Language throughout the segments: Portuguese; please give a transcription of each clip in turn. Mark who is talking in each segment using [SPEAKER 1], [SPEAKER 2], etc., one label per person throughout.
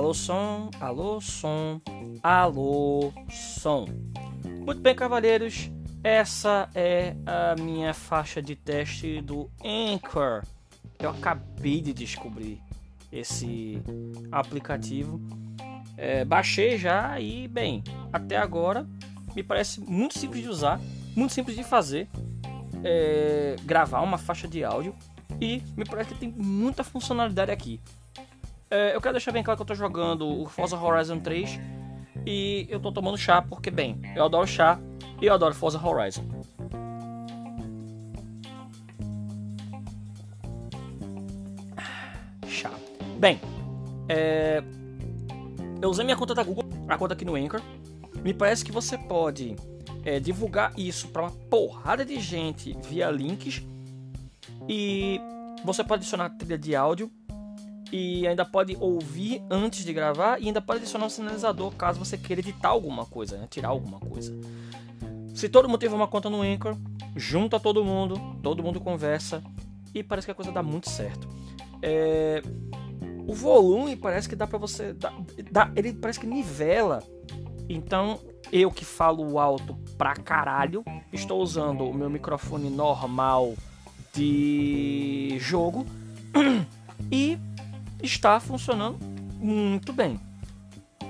[SPEAKER 1] Alô, som, alô, som, alô, som. Muito bem, cavalheiros, essa é a minha faixa de teste do Anchor. Eu acabei de descobrir esse aplicativo. É, baixei já e, bem, até agora me parece muito simples de usar, muito simples de fazer. É, gravar uma faixa de áudio e me parece que tem muita funcionalidade aqui. É, eu quero deixar bem claro que eu tô jogando o Forza Horizon 3 e eu tô tomando chá porque, bem, eu adoro chá e eu adoro Forza Horizon. Chá. Bem, é... eu usei minha conta da Google, a conta aqui no Anchor. Me parece que você pode é, divulgar isso para uma porrada de gente via links e você pode adicionar trilha de áudio e ainda pode ouvir antes de gravar e ainda pode adicionar um sinalizador caso você queira editar alguma coisa, né? tirar alguma coisa. Se todo mundo tiver uma conta no Anchor, junta todo mundo, todo mundo conversa e parece que a coisa dá muito certo. É... O volume parece que dá para você, dá, dá, ele parece que nivela. Então eu que falo alto pra caralho, estou usando o meu microfone normal de jogo e está funcionando muito bem.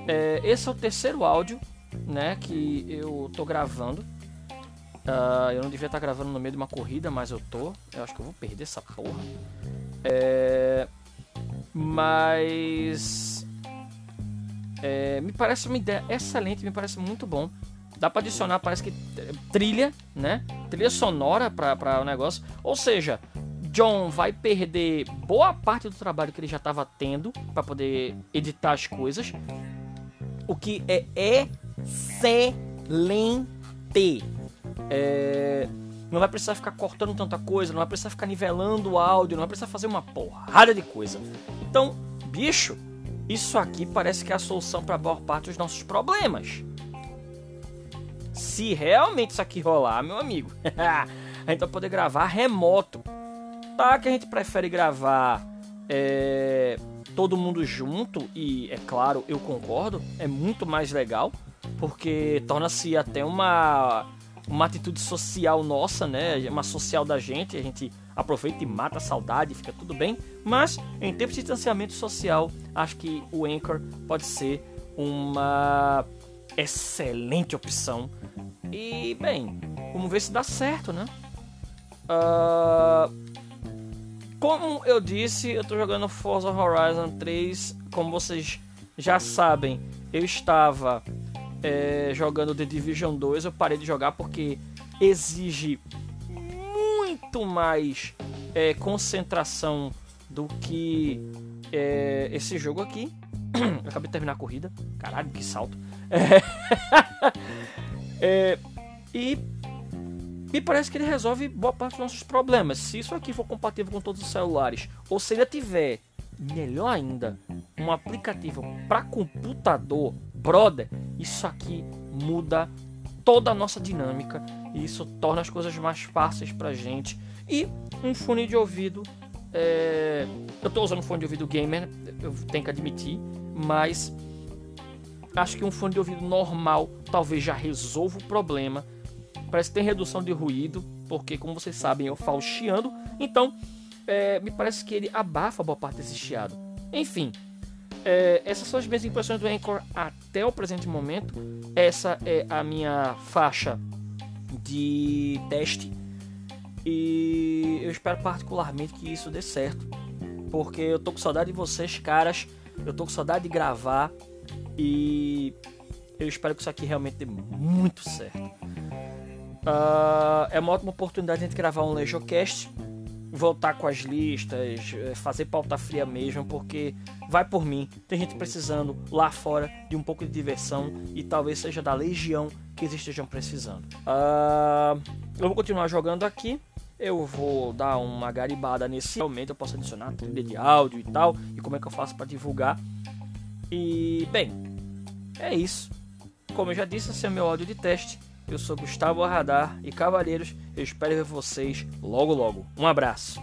[SPEAKER 1] É, esse é o terceiro áudio né, que eu tô gravando. Uh, eu não devia estar tá gravando no meio de uma corrida, mas eu tô. Eu acho que eu vou perder essa porra. É, mas é, me parece uma ideia excelente, me parece muito bom. Dá para adicionar, parece que trilha, né? Trilha sonora para o negócio. Ou seja, John vai perder boa parte do trabalho que ele já estava tendo para poder editar as coisas, o que é excelente. É, não vai precisar ficar cortando tanta coisa, não vai precisar ficar nivelando o áudio, não vai precisar fazer uma porrada de coisa. Então, bicho, isso aqui parece que é a solução para a maior parte dos nossos problemas. Se realmente isso aqui rolar, meu amigo, a gente vai poder gravar remoto Tá que a gente prefere gravar é, todo mundo junto, e é claro, eu concordo, é muito mais legal, porque torna-se até uma, uma atitude social nossa, né? Uma social da gente, a gente aproveita e mata a saudade, fica tudo bem. Mas em tempos de distanciamento social, acho que o Anchor pode ser uma excelente opção. E bem, vamos ver se dá certo, né? Uh, como eu disse, eu estou jogando Forza Horizon 3. Como vocês já sabem, eu estava é, jogando The Division 2. Eu parei de jogar porque exige muito mais é, concentração do que é, esse jogo aqui. Acabei de terminar a corrida. Caralho, que salto. É, e me parece que ele resolve boa parte dos nossos problemas. Se isso aqui for compatível com todos os celulares, ou se ele tiver, melhor ainda, um aplicativo para computador, brother, isso aqui muda toda a nossa dinâmica e isso torna as coisas mais fáceis pra gente. E um fone de ouvido, é... eu estou usando um fone de ouvido gamer, eu tenho que admitir, mas acho que um fone de ouvido normal talvez já resolva o problema Parece que tem redução de ruído, porque como vocês sabem eu falo chiando, então é, me parece que ele abafa boa parte desse chiado. Enfim, é, essas são as minhas impressões do Anchor até o presente momento. Essa é a minha faixa de teste e eu espero particularmente que isso dê certo, porque eu tô com saudade de vocês, caras. Eu tô com saudade de gravar e eu espero que isso aqui realmente dê muito certo. Uh, é uma ótima oportunidade de gravar um LejoCast, voltar com as listas, eh, fazer pauta fria mesmo, porque vai por mim. Tem gente precisando lá fora de um pouco de diversão e talvez seja da legião que eles estejam precisando. Uh, eu vou continuar jogando aqui. Eu vou dar uma garibada nesse. Realmente eu posso adicionar trilha de áudio e tal. E como é que eu faço para divulgar. E, bem, é isso. Como eu já disse, esse é o meu áudio de teste. Eu sou Gustavo Radar e Cavaleiros, eu espero ver vocês logo logo. Um abraço.